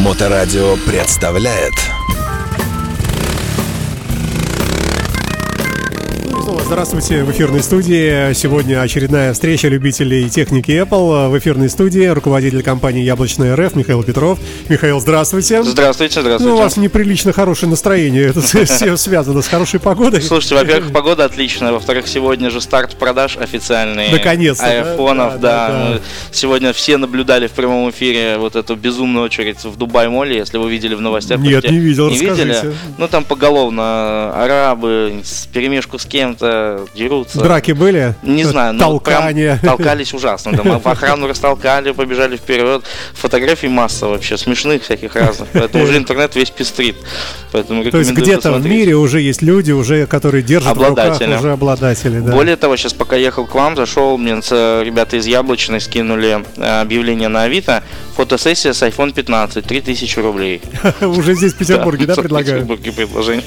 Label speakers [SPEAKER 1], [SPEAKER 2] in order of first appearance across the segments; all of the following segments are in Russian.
[SPEAKER 1] Моторадио представляет
[SPEAKER 2] Здравствуйте, в эфирной студии. Сегодня очередная встреча любителей техники Apple. В эфирной студии руководитель компании Яблочная РФ Михаил Петров. Михаил, здравствуйте.
[SPEAKER 3] Здравствуйте, здравствуйте.
[SPEAKER 2] Ну, у вас неприлично хорошее настроение. Это все связано с хорошей погодой.
[SPEAKER 3] Слушайте, во-первых, погода отличная. Во-вторых, сегодня же старт продаж официальный.
[SPEAKER 2] Наконец-то.
[SPEAKER 3] Айфонов, да. да, да. Сегодня все наблюдали в прямом эфире вот эту безумную очередь в Дубай-моле, если вы видели в новостях.
[SPEAKER 2] Нет, не видел,
[SPEAKER 3] Не видели? Ну, там поголовно арабы, с перемешку с кем-то, дерутся.
[SPEAKER 2] Драки были?
[SPEAKER 3] Не знаю,
[SPEAKER 2] ну Толкание.
[SPEAKER 3] Прям толкались ужасно. Там охрану растолкали, побежали вперед. Фотографий масса вообще, смешных всяких разных. Поэтому уже интернет весь пестрит. Поэтому
[SPEAKER 2] То есть где-то в мире уже есть люди, уже которые держат
[SPEAKER 3] обладатели.
[SPEAKER 2] в руках уже обладатели. Да.
[SPEAKER 3] Более того, сейчас пока ехал к вам, зашел, мне ребята из Яблочной скинули э, объявление на Авито. Фотосессия с iPhone 15, 3000 рублей.
[SPEAKER 2] Уже здесь в Петербурге, да, предлагают?
[SPEAKER 3] В Петербурге предложение.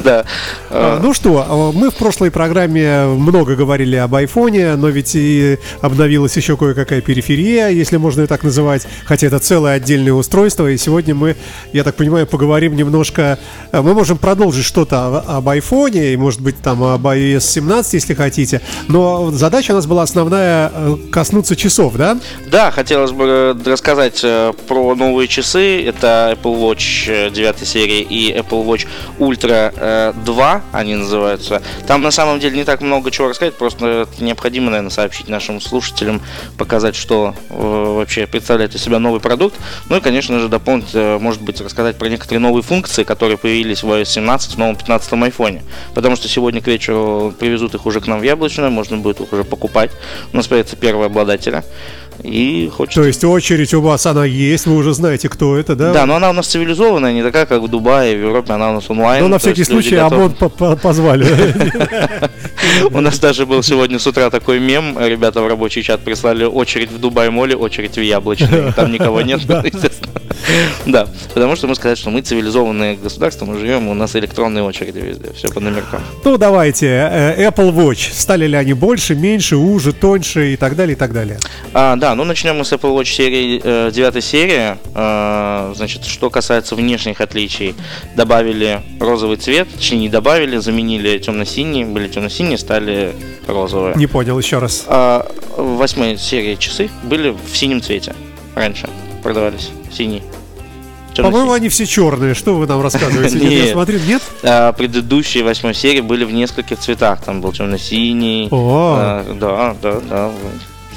[SPEAKER 3] Да.
[SPEAKER 2] А, ну что, а, мы в прошлой программе много говорили об айфоне, но ведь и обновилась еще кое-какая периферия, если можно ее так называть, хотя это целое отдельное устройство, и сегодня мы, я так понимаю, поговорим немножко, а, мы можем продолжить что-то об айфоне, и может быть там об iOS 17, если хотите, но задача у нас была основная коснуться часов, да?
[SPEAKER 3] Да, хотелось бы рассказать э, про новые часы, это Apple Watch 9 э, серии и Apple Watch Ultra 2 они называются. Там на самом деле не так много чего рассказать, просто необходимо, наверное, сообщить нашим слушателям, показать, что э, вообще представляет из себя новый продукт. Ну и, конечно же, дополнить, э, может быть, рассказать про некоторые новые функции, которые появились в iOS 17 в новом 15 айфоне. Потому что сегодня к вечеру привезут их уже к нам в Яблочное, можно будет их уже покупать. У нас появится первые обладателя. И хочется...
[SPEAKER 2] То есть очередь у вас она есть, вы уже знаете, кто это, да?
[SPEAKER 3] Да, но она у нас цивилизованная, не такая, как в Дубае, в Европе, она у нас онлайн.
[SPEAKER 2] Ну, на всякий случай ОМОН позвали.
[SPEAKER 3] У нас даже был сегодня с утра такой мем, ребята в рабочий чат прислали очередь в Дубай-моле, очередь в Яблочной, там никого нет, естественно. Да, потому что мы сказали, что мы цивилизованное государство, мы живем, у нас электронные очереди везде, все по номеркам.
[SPEAKER 2] Ну, давайте, э, Apple Watch, стали ли они больше, меньше, уже, тоньше и так далее, и так далее?
[SPEAKER 3] А, да, ну начнем мы с Apple Watch серии, э, 9 серии. Э, значит, что касается внешних отличий, добавили розовый цвет, точнее не добавили, заменили темно-синий, были темно-синие, стали розовые.
[SPEAKER 2] Не понял, еще раз.
[SPEAKER 3] А, восьмой серии часы были в синем цвете раньше, продавались, синий.
[SPEAKER 2] По-моему, они все черные. Что вы нам рассказываете?
[SPEAKER 3] Нет.
[SPEAKER 2] Я смотрю, нет?
[SPEAKER 3] А, предыдущие восьмой серии были в нескольких цветах. Там был темно-синий.
[SPEAKER 2] О.
[SPEAKER 3] А, да, да, да.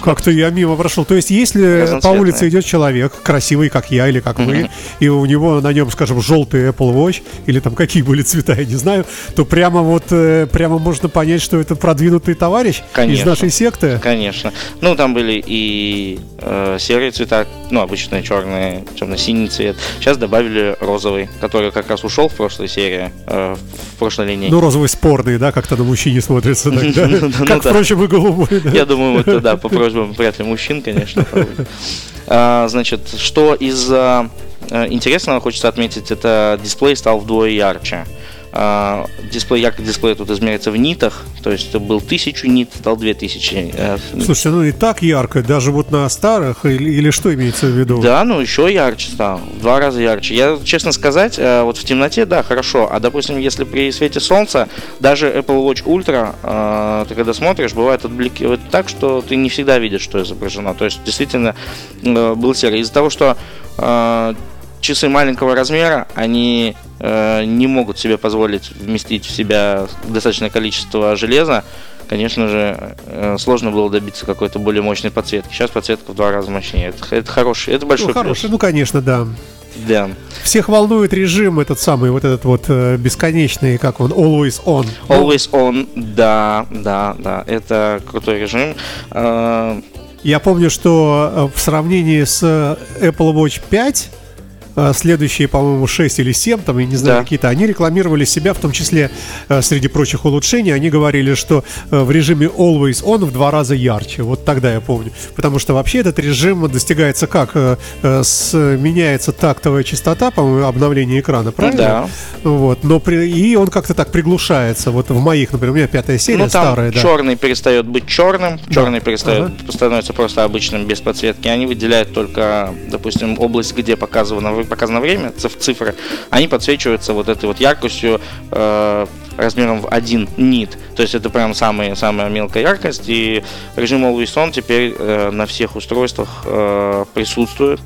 [SPEAKER 2] Как-то я мимо прошел. То есть, если по улице идет человек, красивый, как я или как вы, и у него на нем, скажем, желтый Apple Watch, или там какие были цвета, я не знаю, то прямо вот э, прямо можно понять, что это продвинутый товарищ из нашей секты.
[SPEAKER 3] Конечно. Ну, там были и э, серые цвета, ну, обычные черные, темно-синий цвет. Сейчас добавили розовый, который как раз ушел в прошлой серии, э, в прошлой линии.
[SPEAKER 2] Ну, розовый спорный, да, как-то на мужчине смотрится.
[SPEAKER 3] Ну
[SPEAKER 2] как, впрочем, и голубой.
[SPEAKER 3] Я думаю, это да, по просьбам вряд ли мужчин, конечно. А, значит, что из э, интересного хочется отметить, это дисплей стал вдвое ярче. Uh, дисплей, яркий дисплей тут измеряется в нитах, то есть это был 1000 нит, стал 2000. Uh,
[SPEAKER 2] Слушайте, ну и так ярко, даже вот на старых, или, или что имеется в виду?
[SPEAKER 3] Да, ну еще ярче стал, в два раза ярче. Я, честно сказать, uh, вот в темноте, да, хорошо, а допустим, если при свете солнца, даже Apple Watch Ultra, ты когда смотришь, бывает отбликивает так, что ты не всегда видишь, что изображено. То есть действительно был серый. Из-за того, что часы маленького размера, они э, не могут себе позволить вместить в себя достаточное количество железа. Конечно же, э, сложно было добиться какой-то более мощной подсветки. Сейчас подсветка в два раза мощнее. Это, это хороший, это большой
[SPEAKER 2] ну,
[SPEAKER 3] плюс.
[SPEAKER 2] хороший, ну конечно, да.
[SPEAKER 3] Да.
[SPEAKER 2] Всех волнует режим этот самый, вот этот вот э, бесконечный, как он, always on.
[SPEAKER 3] Always on, да, да, да. Это крутой режим. Э,
[SPEAKER 2] Я помню, что э, в сравнении с Apple Watch 5 э, следующие, по-моему, 6 или 7, там, я не знаю,
[SPEAKER 3] Да.
[SPEAKER 2] какие-то, они рекламировали себя, в том числе, э, среди прочих улучшений, они говорили, что э, в режиме Always On в два раза ярче. Вот тогда я помню. Потому что вообще этот режим достигается как? С- меняется тактовая частота, по-моему, обновление экрана, правильно?
[SPEAKER 3] Да.
[SPEAKER 2] Вот, но при, и он как-то так приглушается. Вот в моих, например, у меня пятая серия
[SPEAKER 3] ну, там
[SPEAKER 2] старая, да.
[SPEAKER 3] черный перестает быть черным, черный перестает,
[SPEAKER 2] Ага.
[SPEAKER 3] становится просто обычным без подсветки. Они выделяют только, допустим, область, где показано, показано время, циф- цифры, они подсвечиваются вот этой вот яркостью э, размером в один нит. То есть это прям самая, самая мелкая яркость. И режим Always On теперь э, на всех устройствах э, присутствует.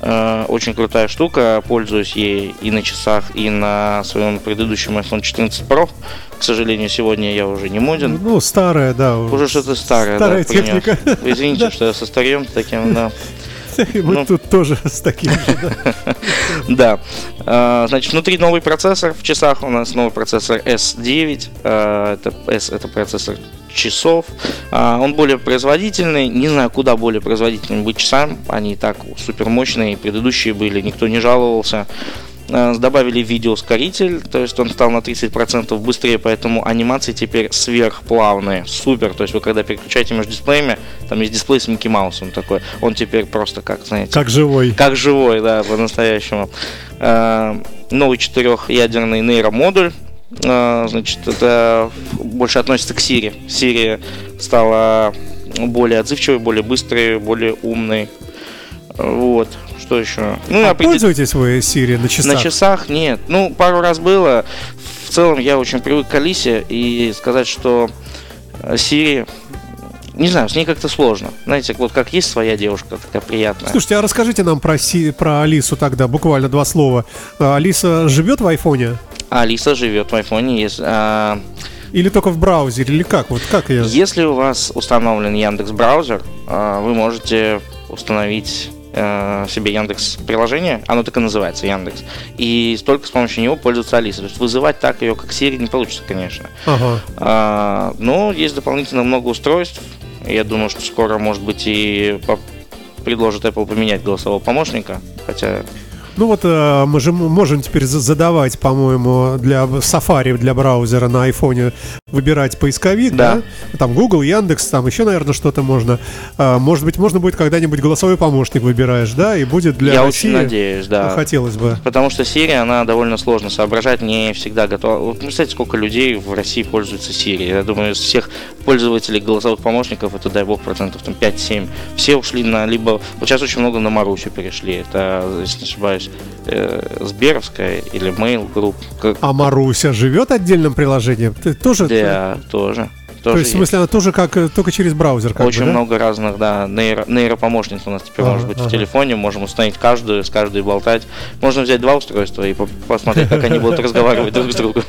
[SPEAKER 3] Э, очень крутая штука, пользуюсь ей и на часах, и на своем предыдущем iPhone 14 Pro. К сожалению, сегодня я уже не моден.
[SPEAKER 2] Ну, старая, да.
[SPEAKER 3] Уже что-то старое,
[SPEAKER 2] Старая
[SPEAKER 3] да, принес.
[SPEAKER 2] техника.
[SPEAKER 3] Извините, что я со старьем таким, да.
[SPEAKER 2] Мы
[SPEAKER 3] ну.
[SPEAKER 2] тут тоже с таким же, да.
[SPEAKER 3] Да. А, Значит, внутри новый процессор в часах у нас новый процессор S9. А, Это S это процессор часов. А, Он более производительный. Не знаю, куда более производительным быть часам. Они и так супер мощные. Предыдущие были, никто не жаловался. А, Добавили видеоускоритель, то есть он стал на 30% быстрее, поэтому анимации теперь сверхплавные. Супер. То есть вы когда переключаете между дисплеями, там есть дисплей с Микки Маусом такой. Он теперь просто как, знаете,
[SPEAKER 2] Как живой.
[SPEAKER 3] как живой, да, по-настоящему. Э, Новый четырехъядерный нейромодуль. Э, Значит, это больше относится к Siri. Siri стала более отзывчивой, более быстрой, более умной. Вот. Что еще? Ну,
[SPEAKER 2] А
[SPEAKER 3] определ-
[SPEAKER 2] пользуетесь вы Siri на часах?
[SPEAKER 3] на часах нет. Ну, пару раз было. В целом я очень привык к Алисе и сказать, что э, Siri, не знаю, с ней как-то сложно. Знаете, вот как есть своя девушка, такая приятная.
[SPEAKER 2] Слушайте, а расскажите нам про, Си- про Алису тогда, буквально два слова. А, Алиса живет в айфоне?
[SPEAKER 3] Алиса живет в айфоне. Есть, а,
[SPEAKER 2] Или только в браузере? Или как? Вот как я...
[SPEAKER 3] Если у вас установлен Яндекс браузер, а, вы можете установить э, себе Яндекс приложение, оно так и называется Яндекс, и только с помощью него пользоваться Алисой. То есть вызывать так ее как Siri не получится, конечно.
[SPEAKER 2] Ага.
[SPEAKER 3] А, но есть дополнительно много устройств. Я думаю, что скоро, может быть, и предложит Apple поменять голосового помощника, хотя
[SPEAKER 2] Ну вот э, мы же можем теперь за- задавать, по-моему, для Safari, для браузера на айфоне выбирать поисковик, да?
[SPEAKER 3] Да.
[SPEAKER 2] Там Google, Яндекс, там еще, наверное, что-то можно. А, может быть, можно будет когда-нибудь голосовой помощник выбираешь, да? И будет для
[SPEAKER 3] я
[SPEAKER 2] России.
[SPEAKER 3] очень надеюсь, да.
[SPEAKER 2] Ну, хотелось бы.
[SPEAKER 3] Потому что Siri, она довольно сложно соображать, не всегда готова. Вот представьте, сколько людей в России пользуются Siri. Я думаю, из всех пользователей голосовых помощников, это, дай бог, процентов там 5-7. Все ушли на либо... Вот сейчас очень много на Марусю перешли. Это, если не ошибаюсь, э, Сберовская или Mail Group. Как-
[SPEAKER 2] А Маруся живет отдельным приложением? Ты тоже?
[SPEAKER 3] Да, тоже.
[SPEAKER 2] То
[SPEAKER 3] тоже
[SPEAKER 2] есть, в смысле, она тоже как э, только через браузер, как
[SPEAKER 3] Очень
[SPEAKER 2] бы, да?
[SPEAKER 3] много разных, да, нейро, нейропомощниц у нас теперь
[SPEAKER 2] Ага,
[SPEAKER 3] может быть
[SPEAKER 2] ага.
[SPEAKER 3] в телефоне, можем установить каждую, с каждой болтать. Можно взять два устройства и по- посмотреть, как они будут разговаривать друг с другом.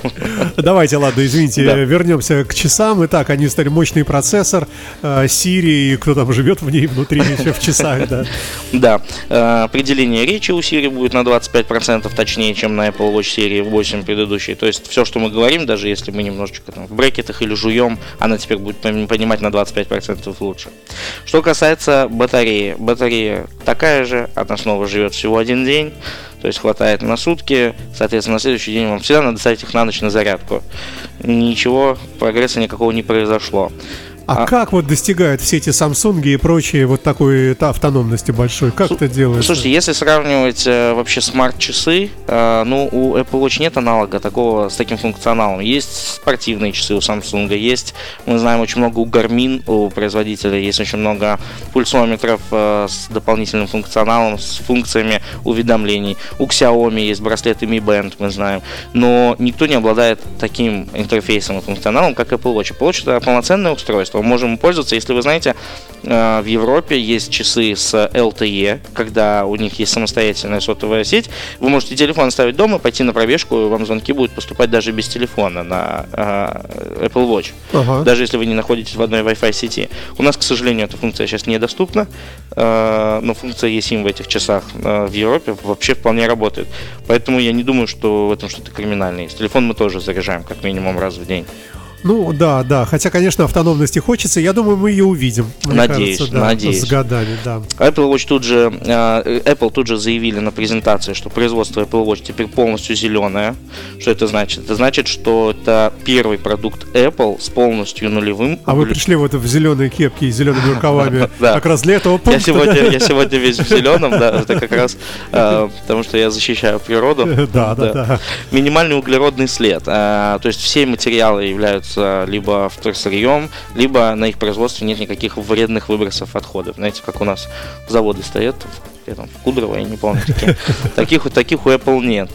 [SPEAKER 2] Давайте, ладно, извините, вернемся к часам. Итак, они стали мощный процессор, э, Siri, и кто там живет в ней внутри еще в часах, да.
[SPEAKER 3] Да, э, определение речи у Siri будет на 25% точнее, чем на Apple Watch серии 8 предыдущей. То есть все, что мы говорим, даже если мы немножечко там в брекетах или жуем, она теперь будет пон- понимать на 25% лучше. Что касается батареи. Батарея такая же, она снова живет всего один день. То есть хватает на сутки, соответственно, на следующий день вам всегда надо ставить их на ночь на зарядку. Ничего, прогресса никакого не произошло.
[SPEAKER 2] А,
[SPEAKER 3] А-
[SPEAKER 2] как вот достигают все эти Samsung и прочие вот такой это автономности большой? Как
[SPEAKER 3] Су-
[SPEAKER 2] это делается?
[SPEAKER 3] Слушайте, если сравнивать э, вообще смарт-часы, э, ну, у Apple Watch нет аналога такого с таким функционалом. Есть спортивные часы у Samsung, есть, мы знаем, очень много у Garmin, у производителя, есть очень много пульсометров э, с дополнительным функционалом, с функциями уведомлений. У Xiaomi есть браслеты Mi Band, мы знаем. Но никто не обладает таким интерфейсом и функционалом, как Apple Watch. Apple Watch это полноценное устройство, мы можем пользоваться. Если вы знаете, э, в Европе есть часы с LTE, когда у них есть самостоятельная сотовая сеть. Вы можете телефон оставить дома, пойти на пробежку, и вам звонки будут поступать даже без телефона на э, Apple Watch.
[SPEAKER 2] Ага.
[SPEAKER 3] Даже если вы не находитесь в одной Wi-Fi сети. У нас, к сожалению, эта функция сейчас недоступна, э, но функция eSIM в этих часах в Европе вообще вполне работает. Поэтому я не думаю, что в этом что-то криминальное есть. Телефон мы тоже заряжаем как минимум раз в день.
[SPEAKER 2] Ну да, да. Хотя, конечно, автономности хочется. Я думаю, мы ее увидим.
[SPEAKER 3] Надеюсь,
[SPEAKER 2] кажется, да,
[SPEAKER 3] надеюсь.
[SPEAKER 2] С годами, да.
[SPEAKER 3] Apple Watch тут же, э, Apple тут же заявили на презентации, что производство Apple Watch теперь полностью зеленое. Что это значит? Это значит, что это первый продукт Apple с полностью нулевым.
[SPEAKER 2] А вы пришли вот в зеленые кепки и зелеными рукавами
[SPEAKER 3] Да.
[SPEAKER 2] как раз для этого
[SPEAKER 3] Я
[SPEAKER 2] пункта.
[SPEAKER 3] сегодня, я сегодня весь в зеленом, да, это как раз э, потому что я защищаю природу.
[SPEAKER 2] Да, да, да.
[SPEAKER 3] Минимальный углеродный след. э, то есть все материалы являются либо вторсырьем, либо на их производстве нет никаких вредных выбросов отходов. Знаете, как у нас заводы стоят, в- там, в Кудрово, я не помню, таких, таких у Apple нет.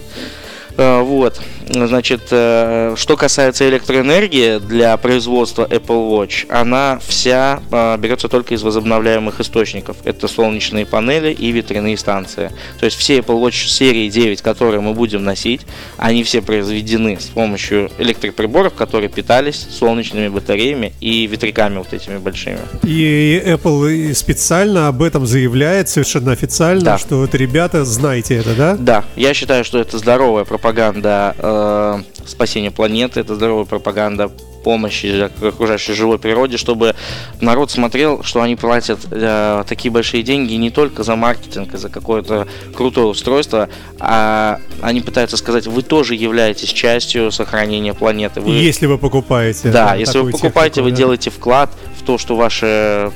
[SPEAKER 3] Э, Вот, значит, э, что касается электроэнергии для производства Apple Watch, она вся э, берется только из возобновляемых источников. Это солнечные панели и ветряные станции. То есть все Apple Watch серии 9, которые мы будем носить, они все произведены с помощью электроприборов, которые питались солнечными батареями и ветряками вот этими большими.
[SPEAKER 2] И Apple специально об этом заявляет совершенно официально,
[SPEAKER 3] Да.
[SPEAKER 2] что вот ребята, знаете это, да?
[SPEAKER 3] Да, я считаю, что это здоровая пропаганда э, спасения планеты, это здоровая пропаганда помощи окружающей живой природе, чтобы народ смотрел, что они платят э, такие большие деньги не только за маркетинг и за какое-то крутое устройство, а они пытаются сказать, вы тоже являетесь частью сохранения планеты. Вы,
[SPEAKER 2] Если вы покупаете.
[SPEAKER 3] да,
[SPEAKER 2] э,
[SPEAKER 3] если вы покупаете,
[SPEAKER 2] технику,
[SPEAKER 3] вы
[SPEAKER 2] да.
[SPEAKER 3] делаете вклад в то, что ваши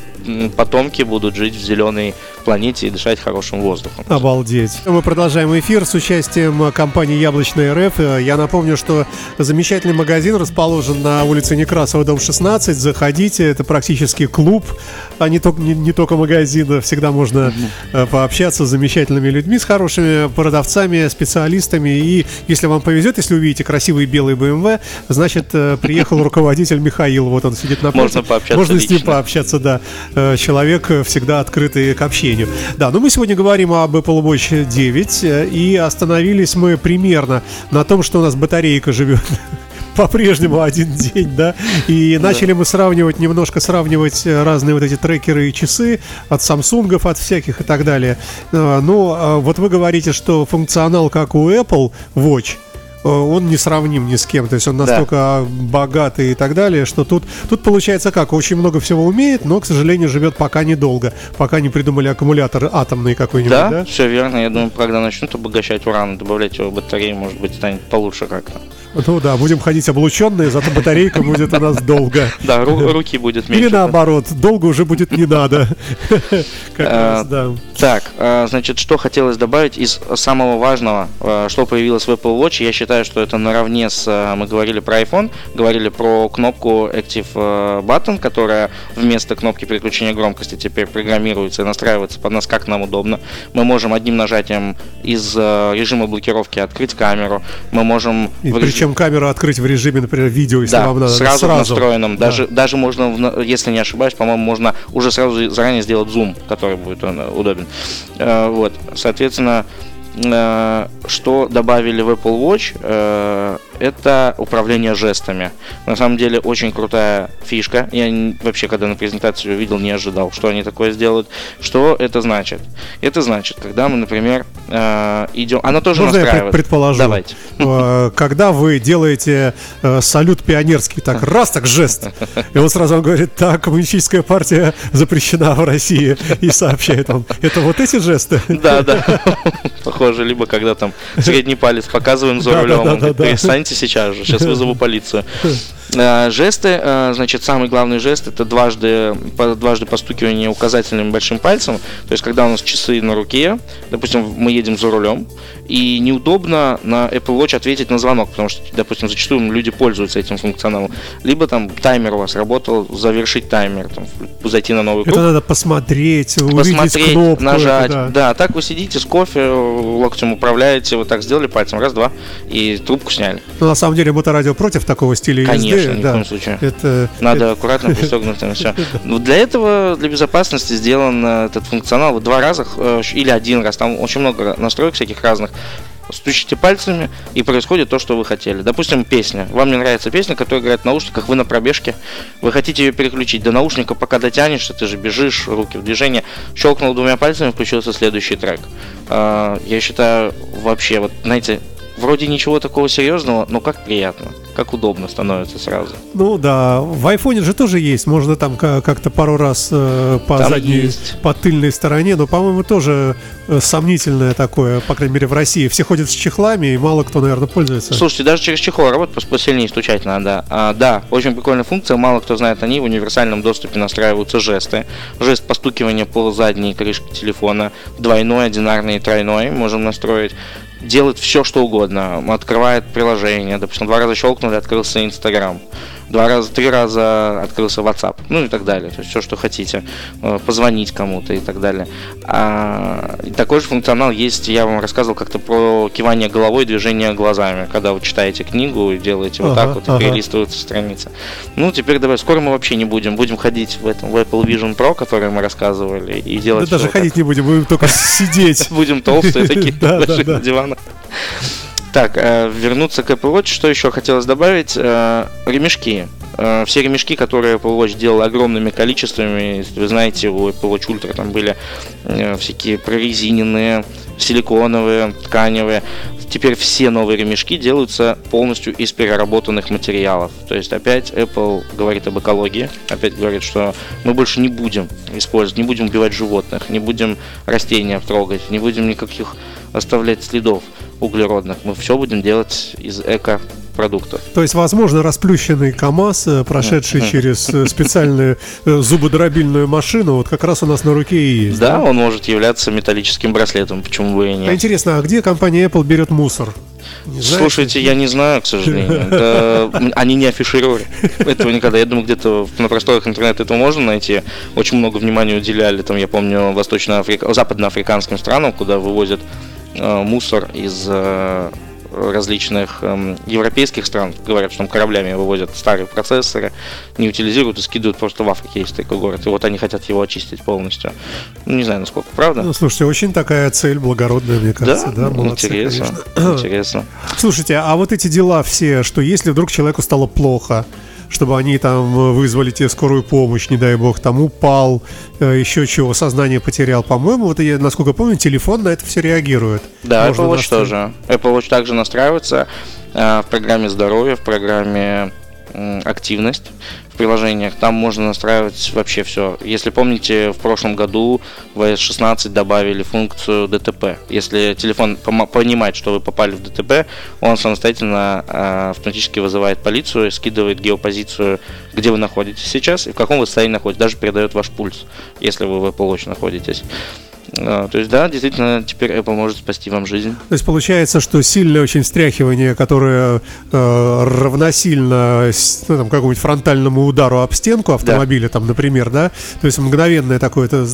[SPEAKER 3] потомки будут жить в зеленой планете и дышать хорошим воздухом.
[SPEAKER 2] Обалдеть. Мы продолжаем эфир с участием э, компании Яблочная РФ. Э, Я напомню, что замечательный магазин расположен на улице Некрасова, дом 16. Заходите, это практически клуб, а не только, не, не только магазин. Всегда можно э, пообщаться с замечательными людьми, с хорошими продавцами, специалистами. И если вам повезет, если увидите красивый белый BMW, значит, э, приехал руководитель Михаил. Вот он сидит на
[SPEAKER 3] Можно пообщаться
[SPEAKER 2] Можно с ним
[SPEAKER 3] лично.
[SPEAKER 2] пообщаться, да. Человек всегда открытый к общению. Да, но мы сегодня говорим об Apple Watch 9, э, и остановились мы примерно на том, что у нас батарейка живет по-прежнему один день, да, и начали мы сравнивать, немножко сравнивать э, разные вот эти трекеры и часы от Samsung, от всяких и так далее. Э, э, вот вы говорите, что функционал, как у Apple Watch, он не сравним ни с кем, то есть он
[SPEAKER 3] Да.
[SPEAKER 2] настолько богатый и так далее, что тут, тут получается как, очень много всего умеет, но, к сожалению, живет пока недолго, пока не придумали аккумулятор атомный какой-нибудь,
[SPEAKER 3] Да,
[SPEAKER 2] да?
[SPEAKER 3] все верно. Я думаю, когда начнут обогащать уран, добавлять его в батареи, может быть, станет получше как-то.
[SPEAKER 2] Ну да, будем ходить облученные, зато батарейка будет у нас долго.
[SPEAKER 3] Да, ру- руки будет меньше.
[SPEAKER 2] Или наоборот, долго уже будет не надо. Да.
[SPEAKER 3] Так, э, значит, что хотелось добавить из самого важного, э, что появилось в Apple Watch, я считаю, что это наравне с, э, мы говорили про iPhone, говорили про кнопку Active э, Button, которая вместо кнопки переключения громкости теперь программируется и настраивается под нас, как нам удобно. Мы можем одним нажатием из э, режима блокировки открыть камеру, мы можем...
[SPEAKER 2] И
[SPEAKER 3] в
[SPEAKER 2] причем камеру открыть в режиме, например, видео, если
[SPEAKER 3] да,
[SPEAKER 2] вам надо.
[SPEAKER 3] сразу, в настроенном.
[SPEAKER 2] Да.
[SPEAKER 3] Даже, даже можно, если не ошибаюсь, по-моему, можно уже сразу заранее сделать зум, который будет э, удобен. Э, Вот, соответственно, что добавили в Apple Watch, э, это управление жестами. На самом деле очень крутая фишка. Я вообще, когда на презентацию увидел, не ожидал, что они такое сделают. Что это значит? Это значит, когда мы, например, э, идем... Она тоже
[SPEAKER 2] Можно я
[SPEAKER 3] настраивает.
[SPEAKER 2] предположу?
[SPEAKER 3] Давайте.
[SPEAKER 2] Э, Когда вы делаете э, салют пионерский, так раз, так жест, и он сразу говорит, так, коммунистическая партия запрещена в России, и сообщает вам, это вот эти жесты?
[SPEAKER 3] Да, да. Похоже, либо когда там средний палец показываем за рулем, перестаньте сейчас же, сейчас вызову полицию. Э, Жесты, э, значит, самый главный жест это дважды, дважды постукивание указательным большим пальцем. То есть, когда у нас часы на руке, допустим, мы едем за рулем, и неудобно на Apple Watch ответить на звонок, потому что, допустим, зачастую люди пользуются этим функционалом. Либо там таймер у вас работал, завершить таймер, там, зайти на новый круг
[SPEAKER 2] Это надо посмотреть, увидеть
[SPEAKER 3] посмотреть,
[SPEAKER 2] кнопку.
[SPEAKER 3] нажать.
[SPEAKER 2] это
[SPEAKER 3] да. так вы сидите с кофе, локтем управляете, вот так сделали пальцем, раз-два, и трубку сняли.
[SPEAKER 2] Но на самом деле моторадио против такого стиля
[SPEAKER 3] Конечно,
[SPEAKER 2] езды.
[SPEAKER 3] Ни в
[SPEAKER 2] да.
[SPEAKER 3] коем случае.
[SPEAKER 2] Это,
[SPEAKER 3] Надо аккуратно пристегнутым все. Для этого, для безопасности сделан э, этот функционал в два раза э, или один раз. Там очень много настроек всяких разных. Стучите пальцами, и происходит то, что вы хотели. Допустим, песня. Вам не нравится песня, которая играет в наушниках, вы на пробежке. Вы хотите ее переключить. До наушника пока дотянешься, ты же бежишь, руки в движение. Щелкнул двумя пальцами, включился следующий трек. Я считаю, вообще, вот, знаете, вроде ничего такого серьезного, но как приятно. как удобно становится сразу.
[SPEAKER 2] Ну да, в айфоне же тоже есть, можно там как-то пару раз э, по
[SPEAKER 3] Там
[SPEAKER 2] задней,
[SPEAKER 3] есть.
[SPEAKER 2] по тыльной стороне, но, по-моему, тоже э, сомнительное такое, по крайней мере, в России. Все ходят с чехлами, и мало кто, наверное, пользуется.
[SPEAKER 3] Слушайте, даже через чехол работает, просто посильнее стучать надо. А, да, очень прикольная функция, мало кто знает о ней. В универсальном доступе настраиваются жесты. Жест постукивания по задней крышке телефона, двойной, одинарный и тройной можем настроить. Делает все, что угодно. Открывает приложение. Допустим, два раза щелкнули, открылся Инстаграм. Два раза, три раза открылся WhatsApp. Ну и так далее. То есть все, что хотите. Э, Позвонить кому-то и так далее. А, и такой же функционал есть, я вам рассказывал как-то про кивание головой, движение глазами, когда вы читаете книгу и делаете вот
[SPEAKER 2] Ага,
[SPEAKER 3] так вот, и
[SPEAKER 2] ага.
[SPEAKER 3] перелистываются страницы. Ну, теперь давай, скоро мы вообще не будем. Будем ходить в этом в Apple Vision Pro, который мы рассказывали, и
[SPEAKER 2] Да
[SPEAKER 3] делать
[SPEAKER 2] даже
[SPEAKER 3] всё вот
[SPEAKER 2] ходить не будем, будем только сидеть.
[SPEAKER 3] так. Будем толстые такие,
[SPEAKER 2] Да, да, да.
[SPEAKER 3] на диванах. Так, э, вернуться к Apple Watch, что еще хотелось добавить? Э, ремешки. Э, все ремешки, которые Apple Watch делал огромными количествами, вы знаете, у Apple Watch Ultra там были всякие прорезиненные, силиконовые, тканевые. Теперь все новые ремешки делаются полностью из переработанных материалов. То есть опять Apple говорит об экологии, опять говорит, что мы больше не будем использовать, не будем убивать животных, не будем растения трогать, не будем никаких оставлять следов углеродных. Мы все будем делать из эко-продуктов.
[SPEAKER 2] То есть, возможно, расплющенный КАМАЗ, э, прошедший
[SPEAKER 3] Мгм.
[SPEAKER 2] через э, специальную э, зубодробильную машину, вот как раз у нас на руке и есть.
[SPEAKER 3] Да, он может являться металлическим браслетом, почему бы и
[SPEAKER 2] А
[SPEAKER 3] нет.
[SPEAKER 2] интересно, а где компания Apple берет мусор? Не знаете?
[SPEAKER 3] Слушайте, я не знаю, к сожалению. М, они не афишировали этого никогда. Я думаю, где-то на просторах интернета это можно найти. Очень много внимания уделяли, там, я помню, восточно-африка... западноафриканским странам, куда вывозят мусор из э, различных эм, европейских стран. Говорят, что там кораблями вывозят старые процессоры, не утилизируют и скидывают просто в Африке есть такой город. И вот они хотят его очистить полностью. Ну, не знаю, насколько правда.
[SPEAKER 2] Ну, слушайте, очень такая цель благородная, мне кажется, да, молодцы,
[SPEAKER 3] интересно,
[SPEAKER 2] конечно.
[SPEAKER 3] интересно.
[SPEAKER 2] Слушайте, а вот эти дела все, что если вдруг человеку стало плохо, чтобы они там э, вызвали тебе скорую помощь, не дай бог, там упал, э, еще чего, сознание потерял. По-моему, вот я, насколько помню, телефон на это все реагирует.
[SPEAKER 3] Да,
[SPEAKER 2] Можно
[SPEAKER 3] Apple Watch
[SPEAKER 2] настроить.
[SPEAKER 3] тоже. Apple Watch также настраивается э, в программе здоровья, в программе активность приложениях. Там можно настраивать вообще все. Если помните, в прошлом году в iOS 16 добавили функцию ДТП. Если телефон понимает, что вы попали в ДТП, он самостоятельно э, автоматически вызывает полицию, скидывает геопозицию, где вы находитесь сейчас и в каком вы состоянии находитесь. Даже передает ваш пульс, если вы в Apple Watch находитесь. Э, То есть, да, действительно, теперь Apple может спасти вам жизнь.
[SPEAKER 2] То есть получается, что сильное очень встряхивание, которое э, равносильно ну, там, какому-нибудь фронтальному удару об стенку автомобиля, там, например, да, то есть мгновенное такое то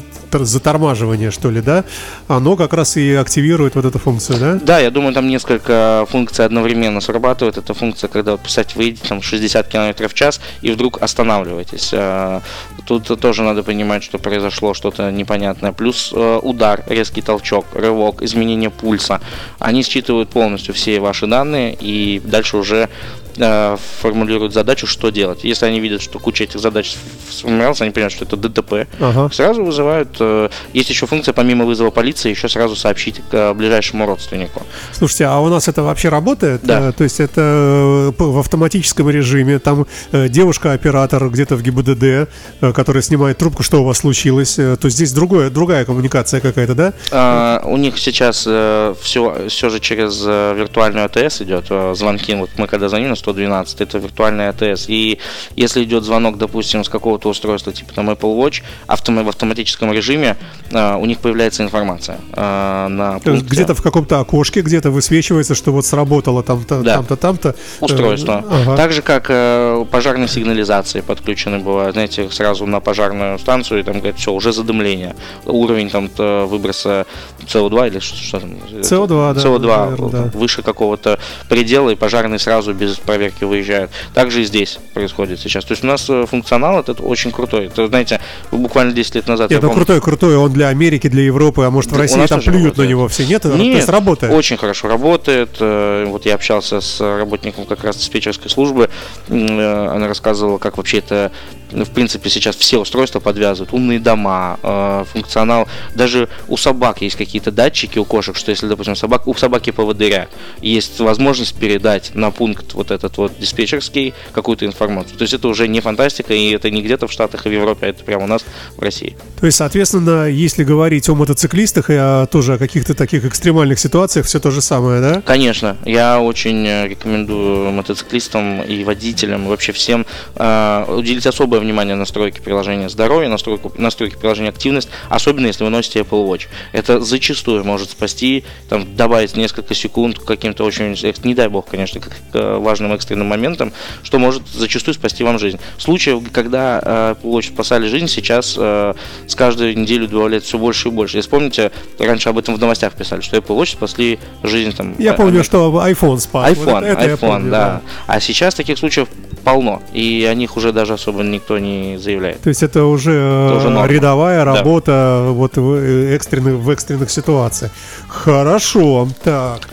[SPEAKER 2] затормаживание, что ли, да, оно как раз и активирует вот эту функцию, да?
[SPEAKER 3] Да, я думаю, там несколько функций одновременно срабатывают. Это функция, когда, представьте, вы едете там 60 км в час и вдруг останавливаетесь. Э, Тут тоже надо понимать, что произошло что-то непонятное. Плюс э, удар, резкий толчок, рывок, изменение пульса. Они считывают полностью все ваши данные и дальше уже э, формулируют задачу, что делать. Если они видят, что куча этих задач сформировалась, они понимают, что это ДТП,
[SPEAKER 2] Ага.
[SPEAKER 3] Сразу вызывают. э, Есть еще функция, помимо вызова полиции, еще сразу сообщить к э, ближайшему родственнику.
[SPEAKER 2] Слушайте, а у нас это вообще работает?
[SPEAKER 3] Да.
[SPEAKER 2] То есть это в автоматическом режиме, там девушка-оператор где-то в ГИБДД, которая снимает трубку, что у вас случилось. То здесь другое, другая коммуникация какая-то, да?
[SPEAKER 3] А, У них сейчас все, все же через э, виртуальную АТС идет э, звонки. Вот мы когда звоним на 112, это виртуальная АТС. И если идет звонок, допустим, с какого-то устройства, типа там Apple Watch, автом- в автоматическом режиме э, у них появляется информация э, на
[SPEAKER 2] То есть
[SPEAKER 3] пункте.
[SPEAKER 2] где-то в каком-то окошке, где-то высвечивается, что вот сработало там-то,
[SPEAKER 3] Да.
[SPEAKER 2] там-то, там-то. Э, ага.
[SPEAKER 3] Так же, как э, пожарной сигнализации подключены бывают. Знаете, сразу на пожарную станцию, и там говорят, все, уже задымление. Уровень там выброса СО2 или что, что там?
[SPEAKER 2] CO2, да,
[SPEAKER 3] СО2
[SPEAKER 2] наверное, да.
[SPEAKER 3] выше какого-то предела, и пожарные сразу без проверки выезжают. Также и здесь происходит сейчас. То есть у нас э, функционал этот очень крутой. Это, знаете, буквально 10 лет назад...
[SPEAKER 2] Нет, ну
[SPEAKER 3] помню,
[SPEAKER 2] крутой, крутой, он для Америки, для Европы, а может в России там плюют на
[SPEAKER 3] работает.
[SPEAKER 2] него все, нет?
[SPEAKER 3] Нет,
[SPEAKER 2] есть работает.
[SPEAKER 3] Очень хорошо работает. Э, Вот я общался с работником как раз диспетчерской службы. Э, Она рассказывала, как вообще это, в принципе, сейчас все устройства подвязывают. Умные дома, э, функционал. Даже даже у собак есть какие-то датчики, у кошек, что если, допустим, собак, у собаки поводыря есть возможность передать на пункт вот этот вот диспетчерский какую-то информацию. То есть это уже не фантастика, и это не где-то в Штатах и в Европе, а это прямо у нас в России.
[SPEAKER 2] То есть, соответственно, если говорить о мотоциклистах и о, тоже о каких-то таких экстремальных ситуациях, все то же самое, да?
[SPEAKER 3] Конечно, я очень э, рекомендую мотоциклистам и водителям, и вообще всем э, уделить особое внимание настройке приложения здоровья, настройку, настройке приложения активность, особенно если вы носите Apple Watch. Это зачастую может спасти, там, добавить несколько секунд каким-то очень, не дай бог, конечно, к важным экстренным моментам, что может зачастую спасти вам жизнь. Случаев, когда э, Apple Watch спасали жизнь, сейчас э, с каждой неделей добавляется все больше и больше. Если помните, раньше об этом в новостях писали, что Apple Watch спасли жизнь там.
[SPEAKER 2] Я помню, что iPhone спас.
[SPEAKER 3] iPhone, вот это, это iPhone, помню, да. да. А сейчас таких случаев полно, и о них уже даже особо никто не заявляет.
[SPEAKER 2] То есть это уже, это уже рядовая работа да. вот в э, экстренных, в экстренных ситуациях. Хорошо, так.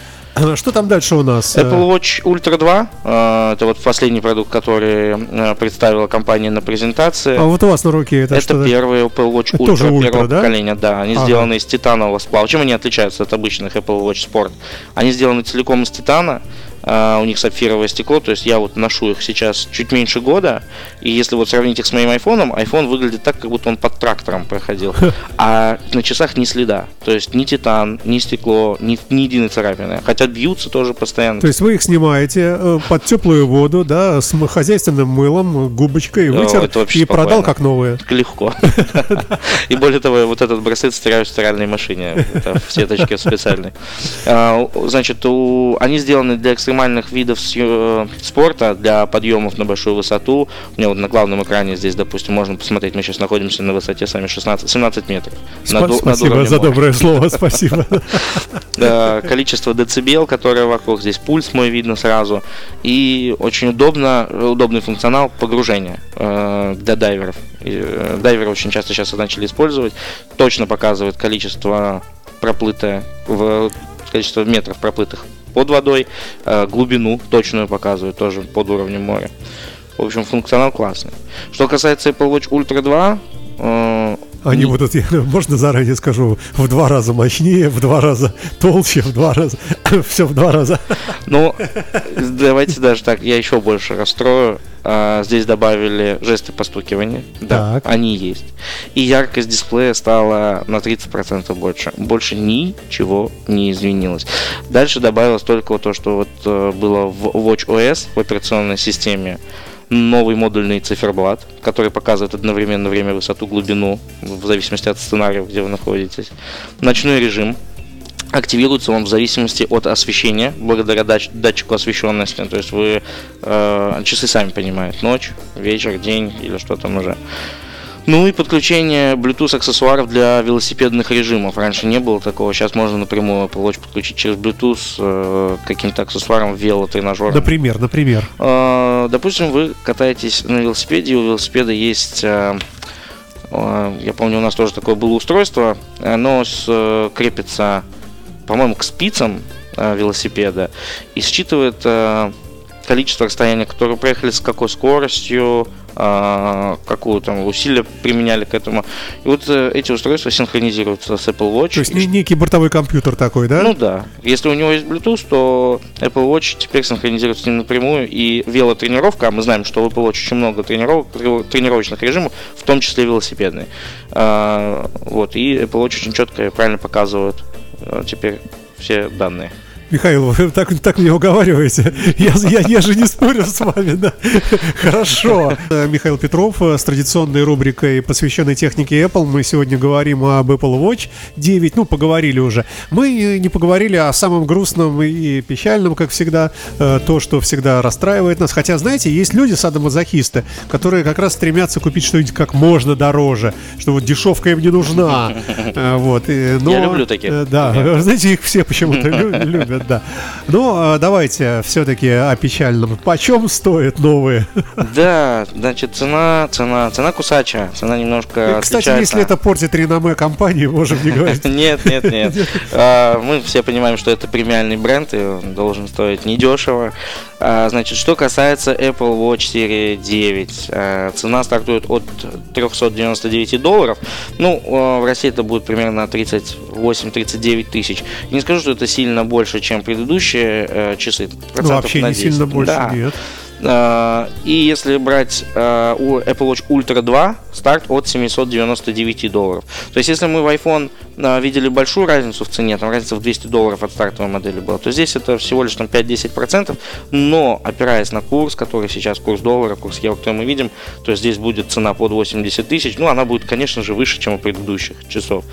[SPEAKER 2] Что там дальше у нас?
[SPEAKER 3] Apple Watch Ultra 2. Э, это вот последний продукт, который э, представила компания на презентации.
[SPEAKER 2] А вот у вас на руке это
[SPEAKER 3] Это первый Apple Watch Ultra Тоже первого да? поколения. Да, они ага. сделаны из титанового сплава. Чем они отличаются от обычных Apple Watch Sport? Они сделаны целиком из титана. Uh, у них сапфировое стекло, то есть я вот ношу их сейчас чуть меньше года, и если вот сравнить их с моим айфоном, iPhone выглядит так, как будто он под трактором проходил, а на часах ни следа, то есть ни титан, ни стекло, ни, ни единой царапины, хотя бьются тоже постоянно.
[SPEAKER 2] То есть вы их снимаете э, под теплую воду, да, с хозяйственным мылом, губочкой, вытер и спокойно. продал как новые.
[SPEAKER 3] Легко. И более того, вот этот браслет стираю в стиральной машине, в сеточке специальной. А, значит, они сделаны для экстремальных экстремальных видов э, спорта для подъемов на большую высоту. У меня вот на главном экране здесь, допустим, можно посмотреть, мы сейчас находимся на высоте сами 16, 17 метров.
[SPEAKER 2] Сп- над, спасибо над за доброе слово, спасибо.
[SPEAKER 3] Количество децибел, которое вокруг, здесь пульс мой видно сразу. И очень удобно, удобный функционал погружения э, для дайверов. Э, дайверы очень часто сейчас начали использовать. Точно показывает количество проплытое количество метров проплытых под водой, э, глубину точную показывает тоже под уровнем моря. В общем, функционал классный. Что касается Apple Watch Ultra 2,
[SPEAKER 2] э, они не... будут, можно заранее скажу, в два раза мощнее, в два раза толще, в два раза, все в два раза.
[SPEAKER 3] Ну, давайте даже так, я еще больше расстрою. А, здесь добавили жесты постукивания. Да, так. они есть. И яркость дисплея стала на 30% больше. Больше ничего не изменилось. Дальше добавилось только то, что вот э, было в Watch OS в операционной системе новый модульный циферблат, который показывает одновременно время, высоту, глубину, в зависимости от сценария, где вы находитесь. Ночной режим, активируется он в зависимости от освещения, благодаря дач- датчику освещенности. То есть вы э, часы сами понимают, ночь, вечер, день или что там уже. Ну и подключение Bluetooth аксессуаров для велосипедных режимов. Раньше не было такого, сейчас можно напрямую Apple Watch подключить через Bluetooth э, каким-то аксессуаром велотренажером.
[SPEAKER 2] Например, например.
[SPEAKER 3] Э, допустим, вы катаетесь на велосипеде, у велосипеда есть э, э я помню, у нас тоже такое было устройство. Оно с, э, крепится по-моему, к спицам э, велосипеда и считывает количество расстояния, которое проехали, с какой скоростью, какую там усилия применяли к этому. И вот э, эти устройства синхронизируются с Apple Watch.
[SPEAKER 2] То есть некий бортовой компьютер такой, да?
[SPEAKER 3] Ну да. Если у него есть Bluetooth, то Apple Watch теперь синхронизируется с ним напрямую. И велотренировка, а мы знаем, что в Apple Watch очень много тренировок, тренировочных режимов, в том числе велосипедные. Э, вот, и Apple Watch очень четко и правильно показывает Э, теперь все данные.
[SPEAKER 2] Михаил, вы так, так меня уговариваете. Я, я, я же не спорю с вами, да? Хорошо. Михаил Петров с традиционной рубрикой, посвященной технике Apple. Мы сегодня говорим об Apple Watch 9. Ну, поговорили уже. Мы не поговорили о самом грустном и печальном, как всегда. Э, то, что всегда расстраивает нас. Хотя, знаете, есть люди садомазохисты, которые как раз стремятся купить что-нибудь как можно дороже. Что вот дешевка им не нужна. Э, вот.
[SPEAKER 3] Но, Я люблю таких.
[SPEAKER 2] Да, знаете, их все почему-то любят любят, да. Ну, давайте все-таки о печальном. Почем стоят новые?
[SPEAKER 3] Да, значит, цена, цена, цена кусача, цена немножко
[SPEAKER 2] Кстати,
[SPEAKER 3] отличается.
[SPEAKER 2] если это портит реноме компании, можем не говорить.
[SPEAKER 3] Нет, нет, нет. А, Мы все понимаем, что это премиальный бренд, и он должен стоить недешево. А, Значит, что касается Apple Watch серии 9, а, цена стартует от 399 долларов. Ну, а, в России это будет примерно 38-39 тысяч. Не скажу, что это сильно больше, чем предыдущие э, часы.
[SPEAKER 2] Ну,
[SPEAKER 3] процентов
[SPEAKER 2] вообще не
[SPEAKER 3] 10.
[SPEAKER 2] сильно больше,
[SPEAKER 3] Да.
[SPEAKER 2] нет.
[SPEAKER 3] А, И если брать у Apple Watch Ultra 2, старт от 799 долларов. То есть, если мы в iPhone видели большую разницу в цене, там разница в 200 долларов от стартовой модели была, то здесь это всего лишь там 5-10%, но опираясь на курс, который сейчас курс доллара, курс евро, который мы видим, то здесь будет цена под 80 тысяч, ну, она будет, конечно же, выше, чем у предыдущих часов.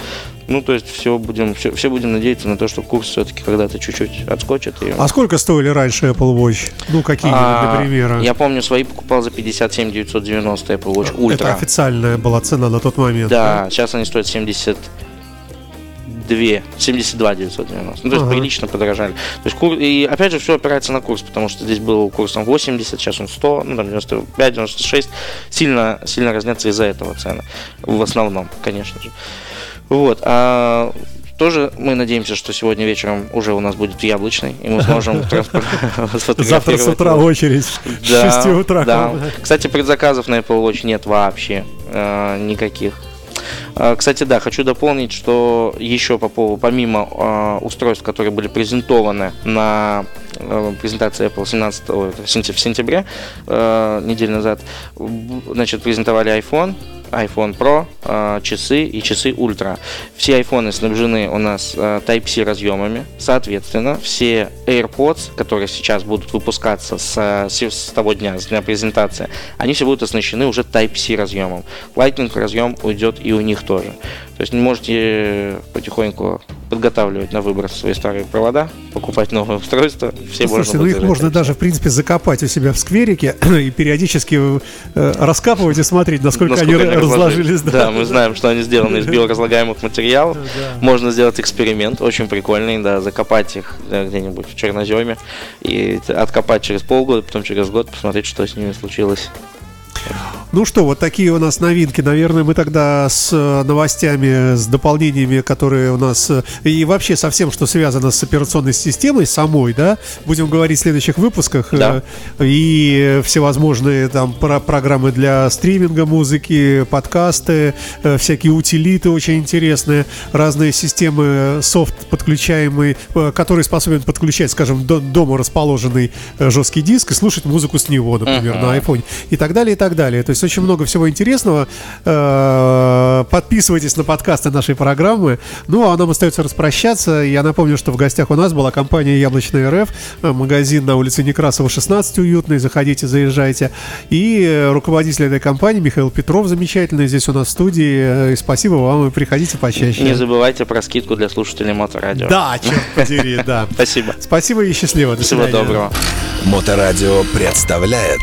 [SPEAKER 3] Ну, то есть, все будем, все, все будем надеяться на то, что курс все-таки когда-то чуть-чуть отскочит. И...
[SPEAKER 2] А сколько стоили раньше Apple Watch? Ну, какие,
[SPEAKER 3] А,
[SPEAKER 2] для примера?
[SPEAKER 3] Я помню, свои покупал за 57 990 Apple Watch Ultra.
[SPEAKER 2] Это официальная была цена на тот момент.
[SPEAKER 3] Да, сейчас они стоят 72, 72 990. Ну, то есть
[SPEAKER 2] Ага.
[SPEAKER 3] прилично подорожали. То есть, кур- и опять же, все опирается на курс, потому что здесь был курс там 80, сейчас он 100, ну, там 95, 96. Сильно, сильно разнятся из-за этого цены. В основном, конечно же. Вот. А тоже мы надеемся, что сегодня вечером уже у нас будет яблочный, и мы сможем
[SPEAKER 2] Завтра с утра очередь. С
[SPEAKER 3] Да,
[SPEAKER 2] 6 утра.
[SPEAKER 3] Кстати, предзаказов на Apple Watch нет вообще э, никаких. Э, Кстати, да, хочу дополнить, что еще по поводу, помимо э, устройств, которые были презентованы на э, презентации Apple 17 ой, это в сентя- в сентябре, э, неделю назад, значит, презентовали iPhone, iPhone Pro, э, часы и часы Ultra. Все iPhone снабжены у нас э, Type-C разъемами. Соответственно, все AirPods, которые сейчас будут выпускаться с, э, с- того дня, с дня презентации, они все будут оснащены уже Type-C разъемом. Lightning разъем уйдет и у них тоже. То есть можете потихоньку подготавливать на выброс свои старые провода, покупать новые устройства. Все
[SPEAKER 2] Слушайте,
[SPEAKER 3] можно
[SPEAKER 2] ну их
[SPEAKER 3] заряжать
[SPEAKER 2] можно даже, в принципе, закопать у себя в скверике и периодически э, раскапывать и смотреть, насколько,
[SPEAKER 3] Насколько
[SPEAKER 2] они разложились.
[SPEAKER 3] Да. мы знаем, что они сделаны из биоразлагаемых материалов. Можно сделать эксперимент, очень прикольный, да, закопать их да, где-нибудь в черноземе и откопать через полгода, потом через год посмотреть, что с ними случилось.
[SPEAKER 2] Ну что, вот такие у нас новинки. Наверное, мы тогда с э, новостями, с дополнениями, которые у нас э, и вообще со всем, что связано с операционной системой самой, да, будем говорить в следующих выпусках. Э,
[SPEAKER 3] Да.
[SPEAKER 2] И всевозможные там про- программы для стриминга музыки, подкасты, всякие утилиты очень интересные, разные системы, софт подключаемый, который способен подключать, скажем, до- дома расположенный жесткий диск и слушать музыку с него, например,
[SPEAKER 3] Мгм.
[SPEAKER 2] на iPhone и так далее, и так далее. То есть очень много всего интересного. Э, Подписывайтесь на подкасты нашей программы. Ну, а нам остается распрощаться. Я напомню, что в гостях у нас была компания Яблочная РФ, э, магазин на улице Некрасова, 16, уютный. Заходите, заезжайте. И руководитель этой компании Михаил Петров, замечательный, здесь у нас в студии. Э, И спасибо вам, и приходите почаще.
[SPEAKER 3] Не забывайте про скидку для слушателей Моторадио.
[SPEAKER 2] Да, черт подери, да.
[SPEAKER 3] Спасибо.
[SPEAKER 2] Спасибо и счастливо. До
[SPEAKER 3] Всего
[SPEAKER 2] свидания.
[SPEAKER 3] доброго.
[SPEAKER 1] Моторадио представляет